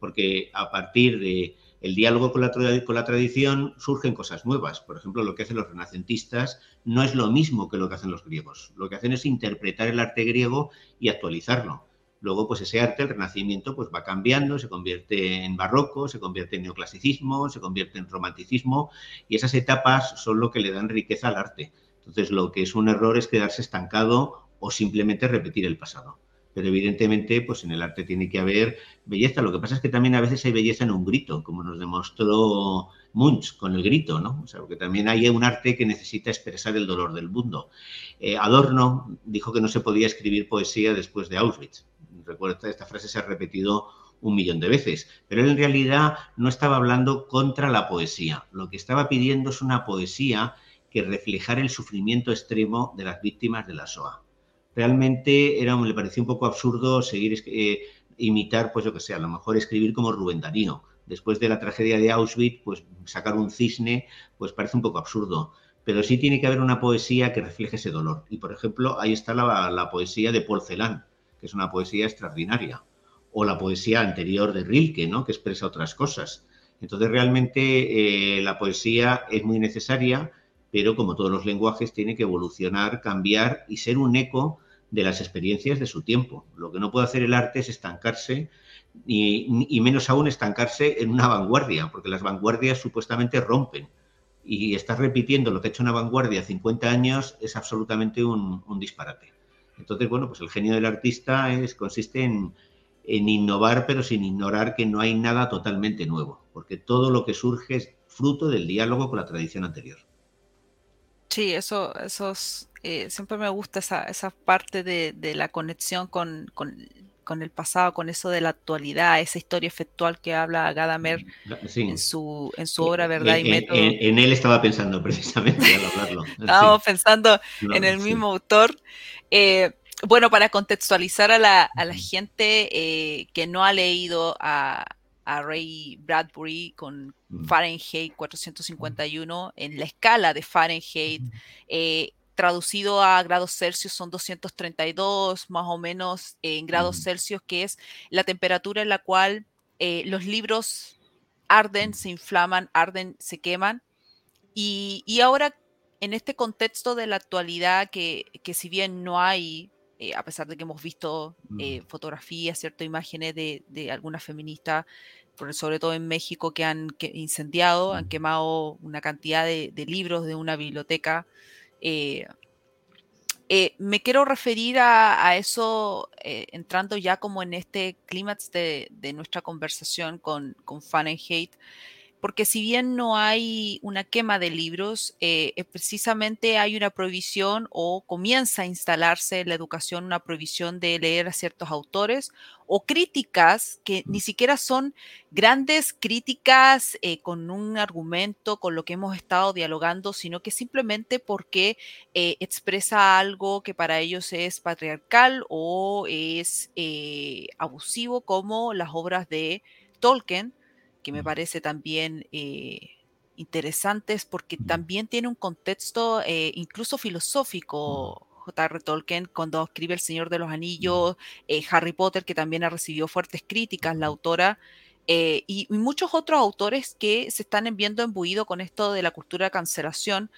porque a partir de el diálogo con la, tradición surgen cosas nuevas. Por ejemplo, lo que hacen los renacentistas no es lo mismo que lo que hacen los griegos. Lo que hacen es interpretar el arte griego y actualizarlo. Luego, pues ese arte, el Renacimiento, pues va cambiando, se convierte en barroco, se convierte en neoclasicismo, se convierte en romanticismo, y esas etapas son lo que le dan riqueza al arte. Entonces, lo que es un error es quedarse estancado o simplemente repetir el pasado pero evidentemente pues en el arte tiene que haber belleza. Lo que pasa es que también a veces hay belleza en un grito, como nos demostró Munch con el grito, ¿no? O sea, porque también hay un arte que necesita expresar el dolor del mundo. Eh, Adorno dijo que no se podía escribir poesía después de Auschwitz. Recuerda, esta frase se ha repetido un millón de veces, pero él en realidad no estaba hablando contra la poesía. Lo que estaba pidiendo es una poesía que reflejara el sufrimiento extremo de las víctimas de la SOA realmente era, le parecía un poco absurdo seguir eh, imitar, pues yo que sé, a lo mejor escribir como Rubén Darío. Después de la tragedia de Auschwitz, pues sacar un cisne, pues parece un poco absurdo. Pero sí tiene que haber una poesía que refleje ese dolor. Y, por ejemplo, ahí está la, poesía de Paul Celan, que es una poesía extraordinaria. O la poesía anterior de Rilke, ¿no? que expresa otras cosas. Entonces, realmente eh, la poesía es muy necesaria, pero como todos los lenguajes, tiene que evolucionar, cambiar y ser un eco de las experiencias de su tiempo. Lo que no puede hacer el arte es estancarse y, menos aún estancarse en una vanguardia, porque las vanguardias supuestamente rompen. Y estar repitiendo lo que ha hecho una vanguardia 50 años es absolutamente un, disparate. Entonces, bueno, pues el genio del artista es, consiste en, en innovar, pero sin ignorar que no hay nada totalmente nuevo, porque todo lo que surge es fruto del diálogo con la tradición anterior. Sí, eso, esos, eh, siempre me gusta esa, esa parte de, de la conexión con, con, con, el pasado, con eso de la actualidad, esa historia efectual que habla Gadamer mm, en, su, en su obra Verdad y Método. En, él estaba pensando [LAUGHS] precisamente al hablarlo. Estábamos pensando en el mismo autor. Eh, bueno, para contextualizar a la, a la gente eh, que no ha leído a, a Ray Bradbury con Fahrenheit 451 en la escala de Fahrenheit. Eh, traducido a grados Celsius son 232 más o menos en grados Celsius, que es la temperatura en la cual eh, los libros arden, se inflaman, arden, se queman. Y, ahora, en este contexto de la actualidad, que, que si bien no hay eh, a pesar de que hemos visto eh, fotografías, ciertas imágenes de, de algunas feministas, sobre todo en México, que han incendiado, han quemado una cantidad de, libros de una biblioteca. Eh, me quiero referir a, eso entrando ya como en este clímax de, nuestra conversación con, con Fahrenheit. Porque si bien no hay una quema de libros, eh, eh, precisamente hay una prohibición o comienza a instalarse en la educación una prohibición de leer a ciertos autores o críticas que ni siquiera son grandes críticas eh, con un argumento, con lo que hemos estado dialogando, sino que simplemente porque expresa algo que para ellos es patriarcal o es abusivo, como las obras de Tolkien que me parece también eh, interesantes porque también tiene un contexto eh, incluso filosófico. J.R. Tolkien, cuando escribe El Señor de los Anillos, eh, Harry Potter, que también ha recibido fuertes críticas, la autora, y, muchos otros autores que se están viendo embuidos con esto de la cultura de cancelación,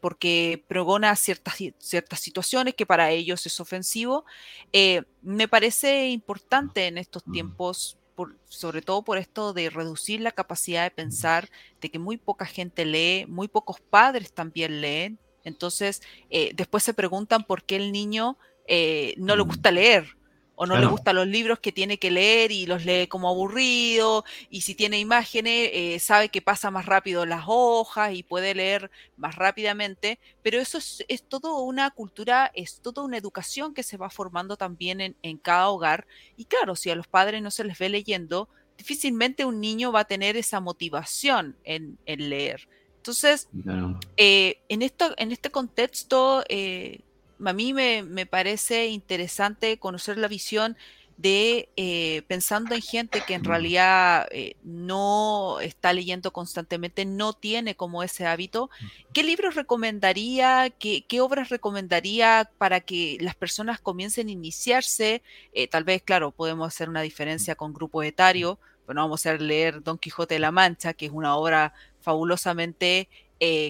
porque pregona ciertas, ciertas situaciones que para ellos es ofensivo. me parece importante en estos tiempos sobre todo por esto de reducir la capacidad de pensar, de que muy poca gente lee, muy pocos padres también leen. Entonces, eh, después se preguntan por qué el niño eh, no le gusta leer o no le gustan los libros que tiene que leer y los lee como aburrido, y si tiene imágenes, eh, sabe que pasa más rápido las hojas y puede leer más rápidamente, pero eso es, es todo una cultura, es toda una educación que se va formando también en, en, cada hogar, y claro, si a los padres no se les ve leyendo, difícilmente un niño va a tener esa motivación en, en leer. Entonces, eh, en, esto, en este contexto, eh, a mí me, parece interesante conocer la visión de eh, pensando en gente que en realidad eh, no está leyendo constantemente, no tiene como ese hábito, ¿qué libros recomendaría, qué, obras recomendaría para que las personas comiencen a iniciarse? Eh, tal vez, claro, podemos hacer una diferencia con grupo etario, pero no vamos a leer Don Quijote de la Mancha, que es una obra fabulosamente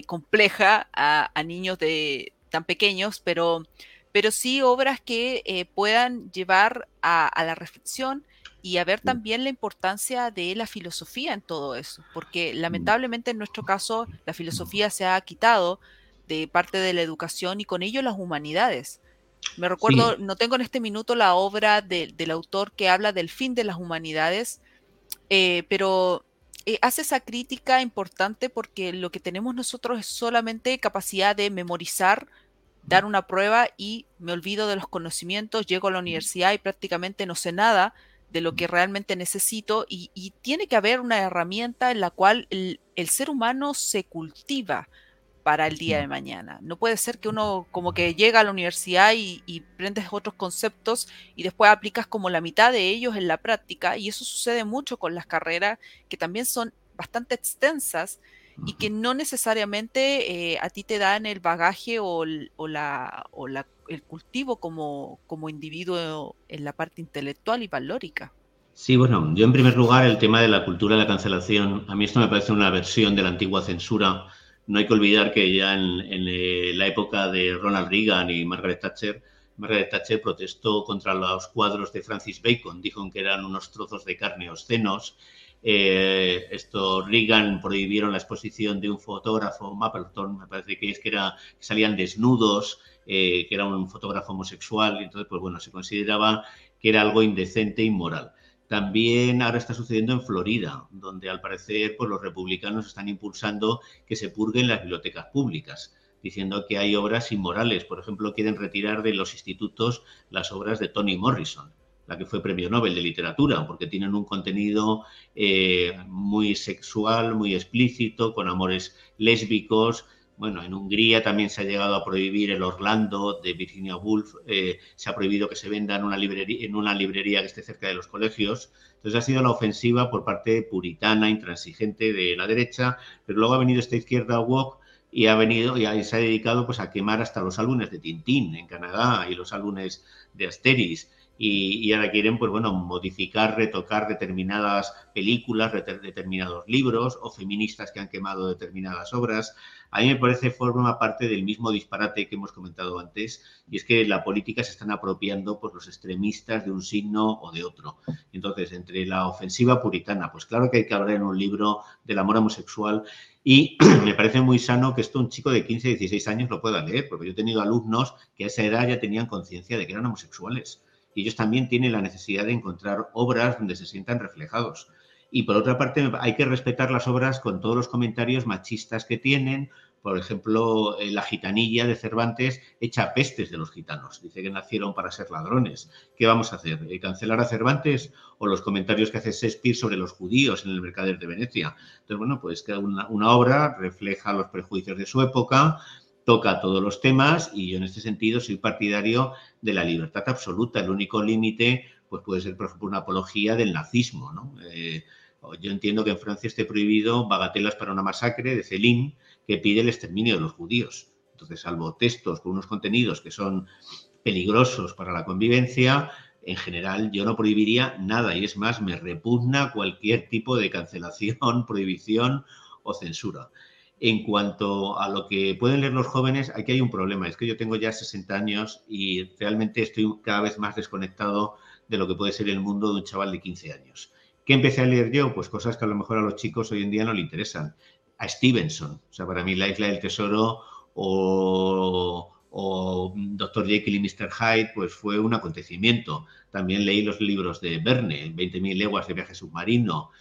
compleja a niños de, tan pequeños, pero, pero sí obras que eh, puedan llevar a, la reflexión y a ver también la importancia de la filosofía en todo eso, porque lamentablemente en nuestro caso la filosofía se ha quitado de parte de la educación y con ello las humanidades. Me recuerdo, no tengo en este minuto la obra del autor que habla del fin de las humanidades, eh, pero eh, hace esa crítica importante porque lo que tenemos nosotros es solamente capacidad de memorizar dar una prueba y me olvido de los conocimientos, llego a la universidad y prácticamente no sé nada de lo que realmente necesito y, tiene que haber una herramienta en la cual el, ser humano se cultiva para el día de mañana. No puede ser que uno como que llega a la universidad y, y prendes otros conceptos y después aplicas como la mitad de ellos en la práctica y eso sucede mucho con las carreras que también son bastante extensas y que no necesariamente eh, a ti te dan el bagaje o, la, o la, el cultivo como, como individuo en la parte intelectual y valórica. Sí, bueno, yo en primer lugar el tema de la cultura de la cancelación, a mí esto me parece una versión de la antigua censura. No hay que olvidar que ya en, en eh, la época de Ronald Reagan y Margaret Thatcher, Margaret Thatcher protestó contra los cuadros de Francis Bacon, dijo que eran unos trozos de carne obscenos eh, esto Reagan prohibieron la exposición de un fotógrafo, Mapleton, me parece que es que era que salían desnudos, eh, que era un fotógrafo homosexual, y entonces pues bueno, se consideraba que era algo indecente e inmoral. También ahora está sucediendo en Florida, donde al parecer pues, los republicanos están impulsando que se purguen las bibliotecas públicas, diciendo que hay obras inmorales. Por ejemplo, quieren retirar de los institutos las obras de Toni Morrison la que fue premio Nobel de literatura, porque tienen un contenido eh, muy sexual, muy explícito, con amores lésbicos. Bueno, en Hungría también se ha llegado a prohibir el Orlando de Virginia Woolf, eh, se ha prohibido que se venda en una, librería, en una librería que esté cerca de los colegios. Entonces ha sido la ofensiva por parte puritana, intransigente de la derecha, pero luego ha venido esta izquierda woke y ha venido y se ha dedicado pues a quemar hasta los álbumes de Tintín en Canadá y los álbumes de Asteris y, ahora quieren, pues bueno, modificar, retocar determinadas películas, determinados libros o feministas que han quemado determinadas obras. A mí me parece forma parte del mismo disparate que hemos comentado antes, y es que la política se están apropiando por los extremistas de un signo o de otro. Entonces, entre la ofensiva puritana, pues claro que hay que hablar en un libro del amor homosexual y [CLEARS THROAT] me parece muy sano que esto un chico de 15, 16 años lo pueda leer, porque yo he tenido alumnos que a esa edad ya tenían conciencia de que eran homosexuales y ellos también tienen la necesidad de encontrar obras donde se sientan reflejados. Y por otra parte, hay que respetar las obras con todos los comentarios machistas que tienen. Por ejemplo, eh, la gitanilla de Cervantes echa pestes de los gitanos. Dice que nacieron para ser ladrones. ¿Qué vamos a hacer? Eh, ¿Cancelar a Cervantes o los comentarios que hace Shakespeare sobre los judíos en el Mercader de Venecia? Entonces, bueno, pues que una, una obra refleja los prejuicios de su época, toca todos los temas y yo en este sentido soy partidario de la libertad absoluta. El único límite pues puede ser, por ejemplo, una apología del nazismo. Eh, yo entiendo que en Francia esté prohibido bagatelas para una masacre de Céline que pide el exterminio de los judíos. Entonces, salvo textos con unos contenidos que son peligrosos para la convivencia, en general yo no prohibiría nada y es más, me repugna cualquier tipo de cancelación, [LAUGHS] prohibición o censura. En cuanto a lo que pueden leer los jóvenes, aquí hay un problema. Es que yo tengo ya 60 años y realmente estoy cada vez más desconectado de lo que puede ser el mundo de un chaval de 15 años. ¿Qué empecé a leer yo? Pues cosas que a lo mejor a los chicos hoy en día no le interesan. A Stevenson. O sea, para mí La Isla del Tesoro o, o Dr. Jekyll y Mr. Hyde, pues fue un acontecimiento. También leí los libros de Verne, 20.000 leguas de viaje submarino.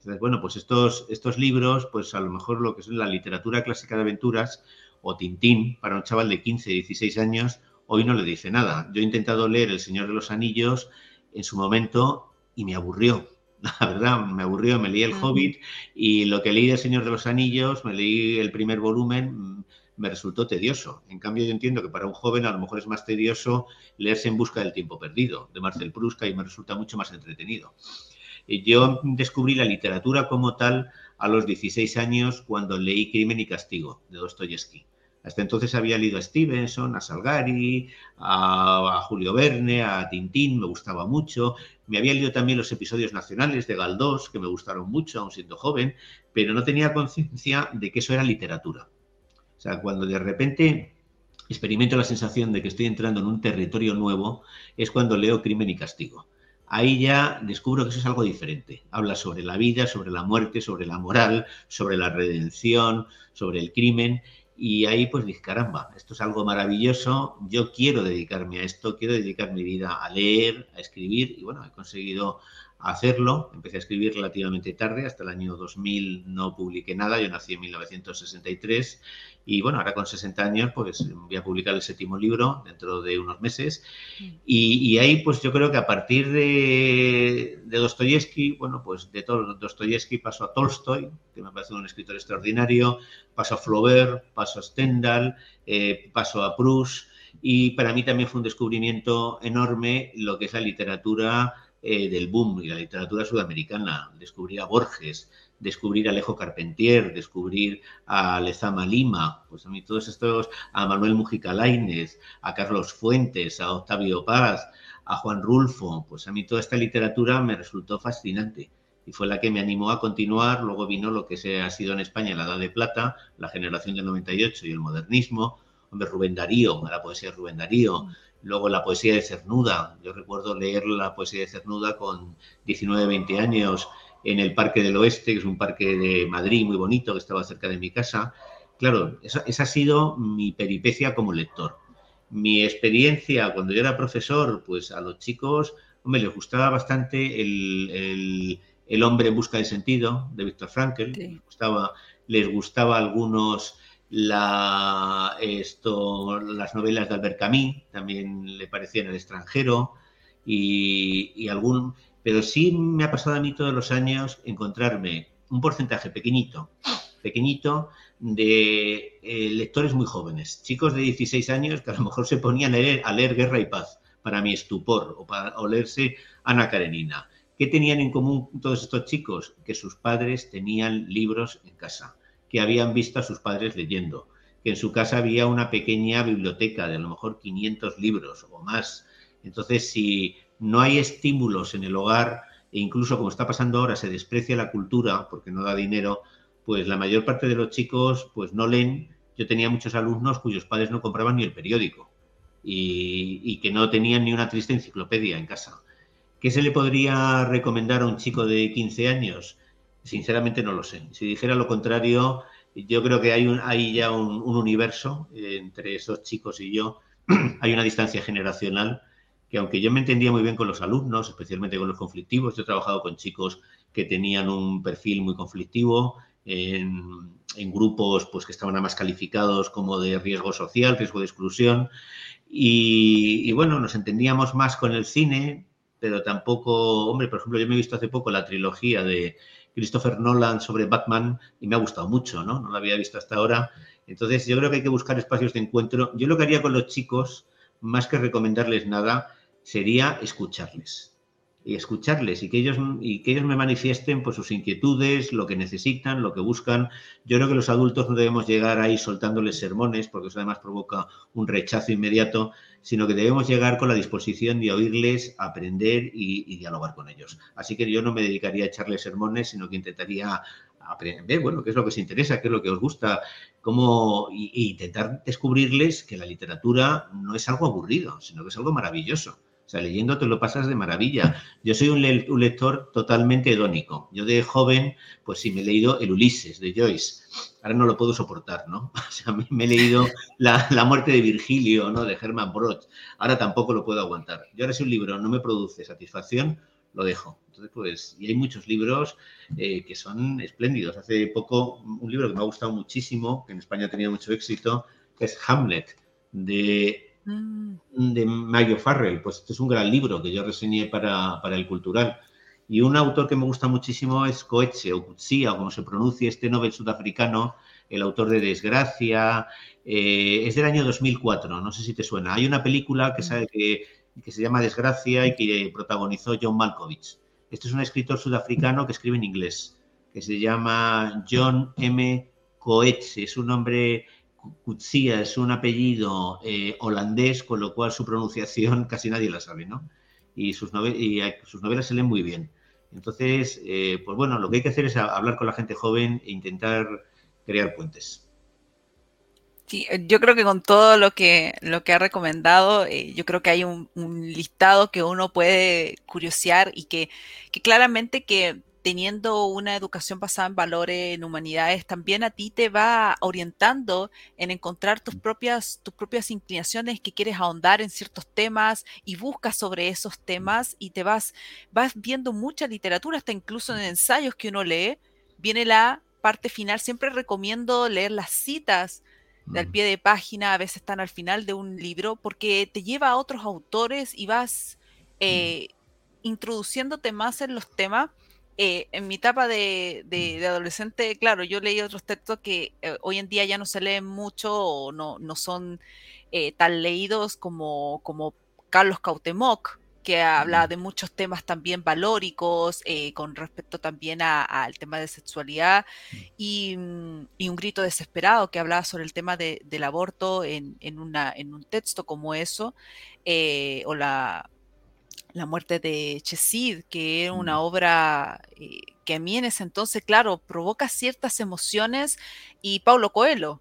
Entonces, bueno, pues estos, estos libros, pues a lo mejor lo que es la literatura clásica de aventuras o Tintín, para un chaval de 15, 16 años, hoy no le dice nada. Yo he intentado leer El Señor de los Anillos en su momento y me aburrió [LAUGHS] la verdad, me aburrió, me leí El Hobbit y lo que leí del Señor de los Anillos, me leí el primer volumen, me resultó tedioso. En cambio, yo entiendo que para un joven a lo mejor es más tedioso leerse En busca del tiempo perdido, de Marcel Proust, y me resulta mucho más entretenido. Yo descubrí la literatura como tal a los 16 años cuando leí Crimen y Castigo, de Dostoyevsky. Hasta entonces había leído a Stevenson, a Salgari, a, Julio Verne, a Tintín, me gustaba mucho. Me había leído también los episodios nacionales de Galdós, que me gustaron mucho, aún siendo joven, pero no tenía conciencia de que eso era literatura. O sea, cuando de repente experimento la sensación de que estoy entrando en un territorio nuevo, es cuando leo Crimen y Castigo. Ahí ya descubro que eso es algo diferente. Habla sobre la vida, sobre la muerte, sobre la moral, sobre la redención, sobre el crimen y ahí pues dije, caramba, esto es algo maravilloso, yo quiero dedicarme a esto, quiero dedicar mi vida a leer, a escribir y bueno, he conseguido hacerlo. Empecé a escribir relativamente tarde, hasta el año 2000 no publiqué nada, yo nací en 1963 y bueno, ahora con 60 años pues voy a publicar el séptimo libro dentro de unos meses mm. y, ahí pues yo creo que a partir de, de Dostoyevsky, bueno pues de todo Dostoyevsky paso a Tolstoy, que me parece un escritor extraordinario, paso a Flaubert, paso a Stendhal, eh, paso a Proust y para mí también fue un descubrimiento enorme lo que es la literatura eh, del boom y la literatura sudamericana, descubrir a Borges, descubrir a Alejo Carpentier, descubrir a Lezama Lima, pues a mí todos estos, a Manuel Mujica Lainez, a Carlos Fuentes, a Octavio Paz, a Juan Rulfo, pues a mí toda esta literatura me resultó fascinante y fue la que me animó a continuar. Luego vino lo que se ha sido en España la Edad de Plata, la generación del 98 y el modernismo. Hombre, Rubén Darío, la poesía de Rubén Darío, mm. Luego la poesía de Cernuda. Yo recuerdo leer la poesía de Cernuda con 19, 20 años en el Parque del Oeste, que es un parque de Madrid muy bonito que estaba cerca de mi casa. Claro, esa, ha sido mi peripecia como lector. Mi experiencia cuando yo era profesor, pues a los chicos, hombre, les gustaba bastante el, hombre en busca de sentido de Víctor Frankl. Les, gustaba, les gustaba algunos la, esto, las novelas de Albert Camus también le parecían el extranjero y, algún, pero sí me ha pasado a mí todos los años encontrarme un porcentaje pequeñito, pequeñito de eh, lectores muy jóvenes, chicos de 16 años que a lo mejor se ponían a leer, a leer Guerra y Paz para mi estupor o para o leerse Ana Karenina. ¿Qué tenían en común todos estos chicos? Que sus padres tenían libros en casa que habían visto a sus padres leyendo, que en su casa había una pequeña biblioteca de a lo mejor 500 libros o más. Entonces, si no hay estímulos en el hogar e incluso como está pasando ahora se desprecia la cultura porque no da dinero, pues la mayor parte de los chicos pues no leen. Yo tenía muchos alumnos cuyos padres no compraban ni el periódico y, y que no tenían ni una triste enciclopedia en casa. ¿Qué se le podría recomendar a un chico de 15 años? Sinceramente no lo sé. Si dijera lo contrario, yo creo que hay, un, hay ya un, universo entre esos chicos y yo. [CLEARS THROAT] hay una distancia generacional que aunque yo me entendía muy bien con los alumnos, especialmente con los conflictivos, yo he trabajado con chicos que tenían un perfil muy conflictivo, en, grupos pues, que estaban más calificados como de riesgo social, riesgo de exclusión. Y, bueno, nos entendíamos más con el cine, pero tampoco, hombre, por ejemplo, yo me he visto hace poco la trilogía de Christopher Nolan sobre Batman y me ha gustado mucho, ¿no? No la había visto hasta ahora. Entonces, yo creo que hay que buscar espacios de encuentro. Yo lo que haría con los chicos, más que recomendarles nada, sería escucharles y escucharles y que ellos y que ellos me manifiesten pues sus inquietudes, lo que necesitan, lo que buscan. Yo creo que los adultos no debemos llegar ahí soltándoles sermones, porque eso además provoca un rechazo inmediato, sino que debemos llegar con la disposición de oírles, aprender y, dialogar con ellos. Así que yo no me dedicaría a echarles sermones, sino que intentaría aprender, bueno, qué es lo que os interesa, qué es lo que os gusta, cómo y intentar descubrirles que la literatura no es algo aburrido, sino que es algo maravilloso sea, leyendo te lo pasas de maravilla. Yo soy un, lector totalmente hedónico. Yo de joven, pues sí, me he leído el Ulises de Joyce. Ahora no lo puedo soportar, ¿no? [LAUGHS] O sea, me he leído la, muerte de Virgilio, ¿no? De Hermann Broch. Ahora tampoco lo puedo aguantar. Yo ahora si un libro no me produce satisfacción, lo dejo. Entonces, pues, y hay muchos libros eh, que son espléndidos. Hace poco, un libro que me ha gustado muchísimo, que en España ha tenido mucho éxito, es Hamlet, de. De Mario Farrell. Pues este es un gran libro que yo reseñé para, el Cultural. Y un autor que me gusta muchísimo es Coetzee o Kutsia, o como se pronuncia, este Nobel sudafricano, el autor de Desgracia. Eh, es del año 2004, no sé si te suena. Hay una película que, mm. sabe que, que se llama Desgracia y que protagonizó John Malkovich. Este es un escritor sudafricano que escribe en inglés, que se llama John M. Coetzee. Es un nombre Kutsia es un apellido eh, holandés, con lo cual su pronunciación [LAUGHS] casi nadie la sabe, ¿no? Y sus, sus novelas se leen muy bien. Entonces, eh, pues bueno, lo que hay que hacer es hablar con la gente joven e intentar crear puentes. Sí, yo creo que con todo lo que, lo que ha recomendado, eh, yo creo que hay un, listado que uno puede curiosear y que claramente que teniendo una educación basada en valores, en humanidades, también a ti te va orientando en encontrar tus propias, tus propias inclinaciones que quieres ahondar en ciertos temas y buscas sobre esos temas y te vas, vas viendo mucha literatura, hasta incluso en ensayos que uno lee, viene la parte final. Siempre recomiendo leer las citas del pie de página, a veces están al final de un libro, porque te lleva a otros autores y vas eh, introduciéndote más en los temas eh, en mi etapa de, adolescente, claro, yo leí otros textos que eh, hoy en día ya no se leen mucho o no, no son eh, tan leídos como, como Carlos Cautemoc, que habla de muchos temas también valóricos, con respecto también al tema de sexualidad, mm. y, un grito desesperado que hablaba sobre el tema del aborto en, una, en un texto como eso, o la la muerte de Chesid, que era una obra eh, que a mí en ese entonces, claro, provoca ciertas emociones, y Paulo Coelho.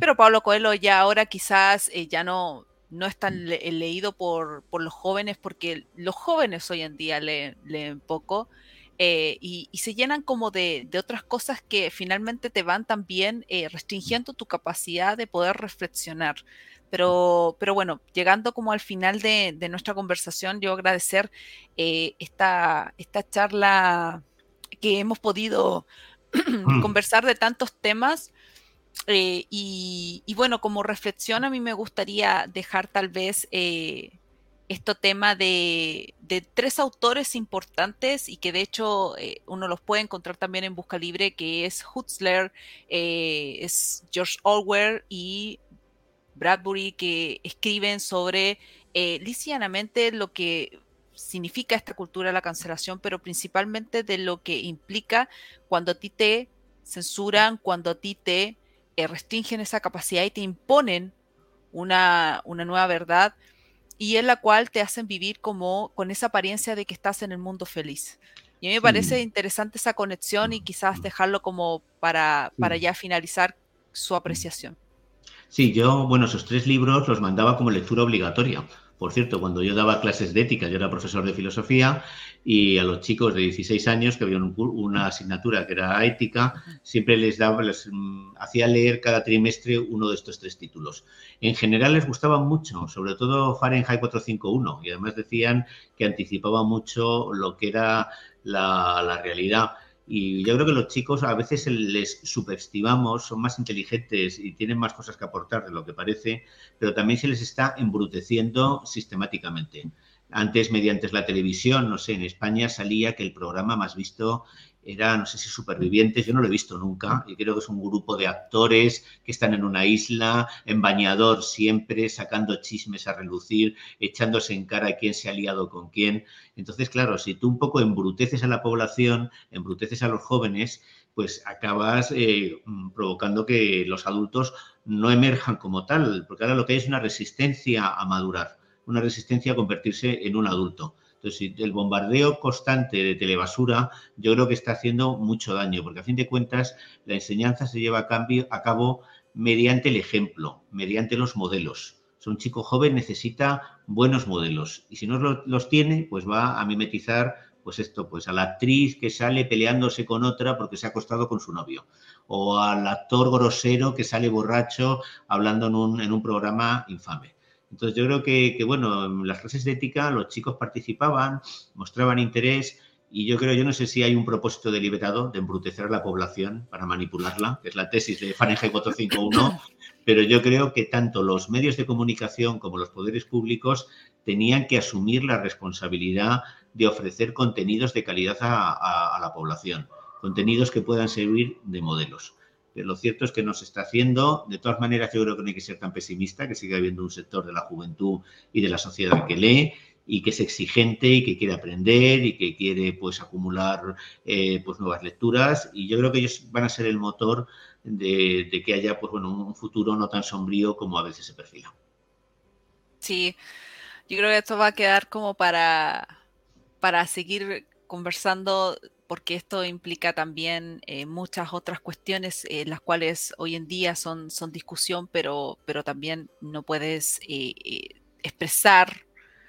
Pero Pablo Coelho ya ahora quizás eh, ya no, no es tan mm. eh, leído por, los jóvenes, porque los jóvenes hoy en día leen, poco. Y, se llenan como de, otras cosas que finalmente te van también restringiendo tu capacidad de poder reflexionar. Pero, pero bueno, llegando como al final de, nuestra conversación, yo agradecer eh, esta, esta charla que hemos podido [CLEARS THROAT] mm. conversar de tantos temas. Eh, y, bueno, como reflexión, a mí me gustaría dejar tal vez eh, este tema de, tres autores importantes y que de hecho uno los puede encontrar también en Busca Libre, que es Hutzler, es George Orwell y Bradbury que escriben sobre eh, lisianamente lo que significa esta cultura de la cancelación, pero principalmente de lo que implica cuando a ti te censuran, cuando a ti te eh, restringen esa capacidad y te imponen una, una nueva verdad y en la cual te hacen vivir como con esa apariencia de que estás en el mundo feliz. Y a mí me parece interesante esa conexión y quizás dejarlo como para, para ya finalizar su apreciación. Sí, yo, bueno, esos tres libros los mandaba como lectura obligatoria. Por cierto, cuando yo daba clases de ética, yo era profesor de filosofía y a los chicos de 16 años que habían una asignatura que era ética, siempre les daba, les mm, hacía leer cada trimestre uno de estos tres títulos. En general les gustaban mucho, sobre todo Fahrenheit 451, y además decían que anticipaba mucho lo que era la realidad. Y yo creo que los chicos a veces les subestimamos, son más inteligentes y tienen más cosas que aportar de lo que parece, pero también se les está embruteciendo sistemáticamente. Antes, mediante la televisión, no sé, en España salía que el programa más visto era, no sé si Supervivientes, yo no lo he visto nunca, y creo que es un grupo de actores que están en una isla, en bañador siempre, sacando chismes a relucir, echándose en cara a quién se ha liado con quién. Entonces, claro, si tú un poco embruteces a la población, embruteces a los jóvenes, pues acabas eh, provocando que los adultos no emerjan como tal, porque ahora lo que hay es una resistencia a madurar, una resistencia a convertirse en un adulto. Entonces, el bombardeo constante de telebasura yo creo que está haciendo mucho daño, porque a fin de cuentas la enseñanza se lleva a, cambio, a cabo mediante el ejemplo, mediante los modelos. un chico joven necesita buenos modelos y si no los, tiene, pues va a mimetizar pues esto, pues a la actriz que sale peleándose con otra porque se ha acostado con su novio, o al actor grosero que sale borracho hablando en un, en un programa infame. Entonces yo creo que, bueno, en las clases de ética los chicos participaban, mostraban interés y yo creo, yo no sé si hay un propósito deliberado de embrutecer a la población para manipularla, que es la tesis de Fahrenheit 451, [LAUGHS] pero yo creo que tanto los medios de comunicación como los poderes públicos tenían que asumir la responsabilidad de ofrecer contenidos de calidad a la población, contenidos que puedan servir de modelos lo cierto es que no se está haciendo. De todas maneras, yo creo que no hay que ser tan pesimista, que sigue habiendo un sector de la juventud y de la sociedad que lee y que es exigente y que quiere aprender y que quiere pues acumular eh, pues nuevas lecturas y yo creo que ellos van a ser el motor de, que haya pues bueno un futuro no tan sombrío como a veces se perfila. Sí, yo creo que esto va a quedar como para, para seguir conversando porque esto implica también eh, muchas otras cuestiones, eh, las cuales hoy en día son, son discusión, pero, pero también no puedes eh, expresar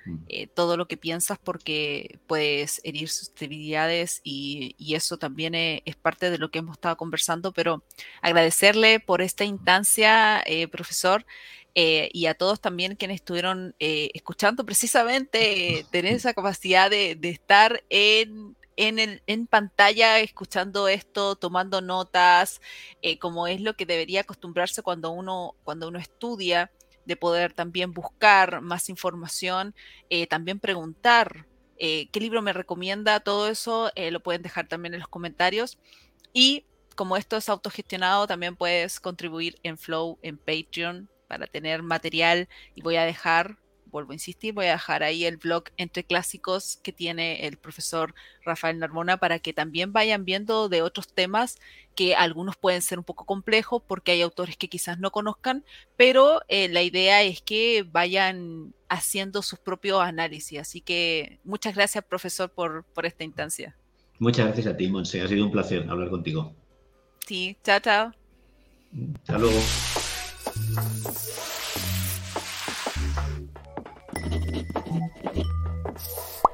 mm. todo lo que piensas porque puedes herir susceptibilidades y, y eso también es parte de lo que hemos estado conversando, pero agradecerle por esta instancia, profesor. y a todos también quienes estuvieron escuchando, precisamente tener [LAUGHS] esa capacidad de, de estar en, en, pantalla escuchando esto, tomando notas, eh, como es lo que debería acostumbrarse cuando uno, cuando uno estudia, de poder también buscar más información, eh, también preguntar eh, qué libro me recomienda, todo eso lo pueden dejar también en los comentarios. Y como esto es autogestionado, también puedes contribuir en Flow, en Patreon, para tener material y voy a dejar vuelvo a insistir, voy a dejar ahí el blog entre clásicos que tiene el profesor Rafael Narbona para que también vayan viendo de otros temas que algunos pueden ser un poco complejos porque hay autores que quizás no conozcan, pero eh, la idea es que vayan haciendo sus propios análisis. Así que muchas gracias, profesor, por, por esta instancia. Muchas gracias a ti, Monse. Ha sido un placer hablar contigo. Sí, chao, chao. Hasta luego. Thank you.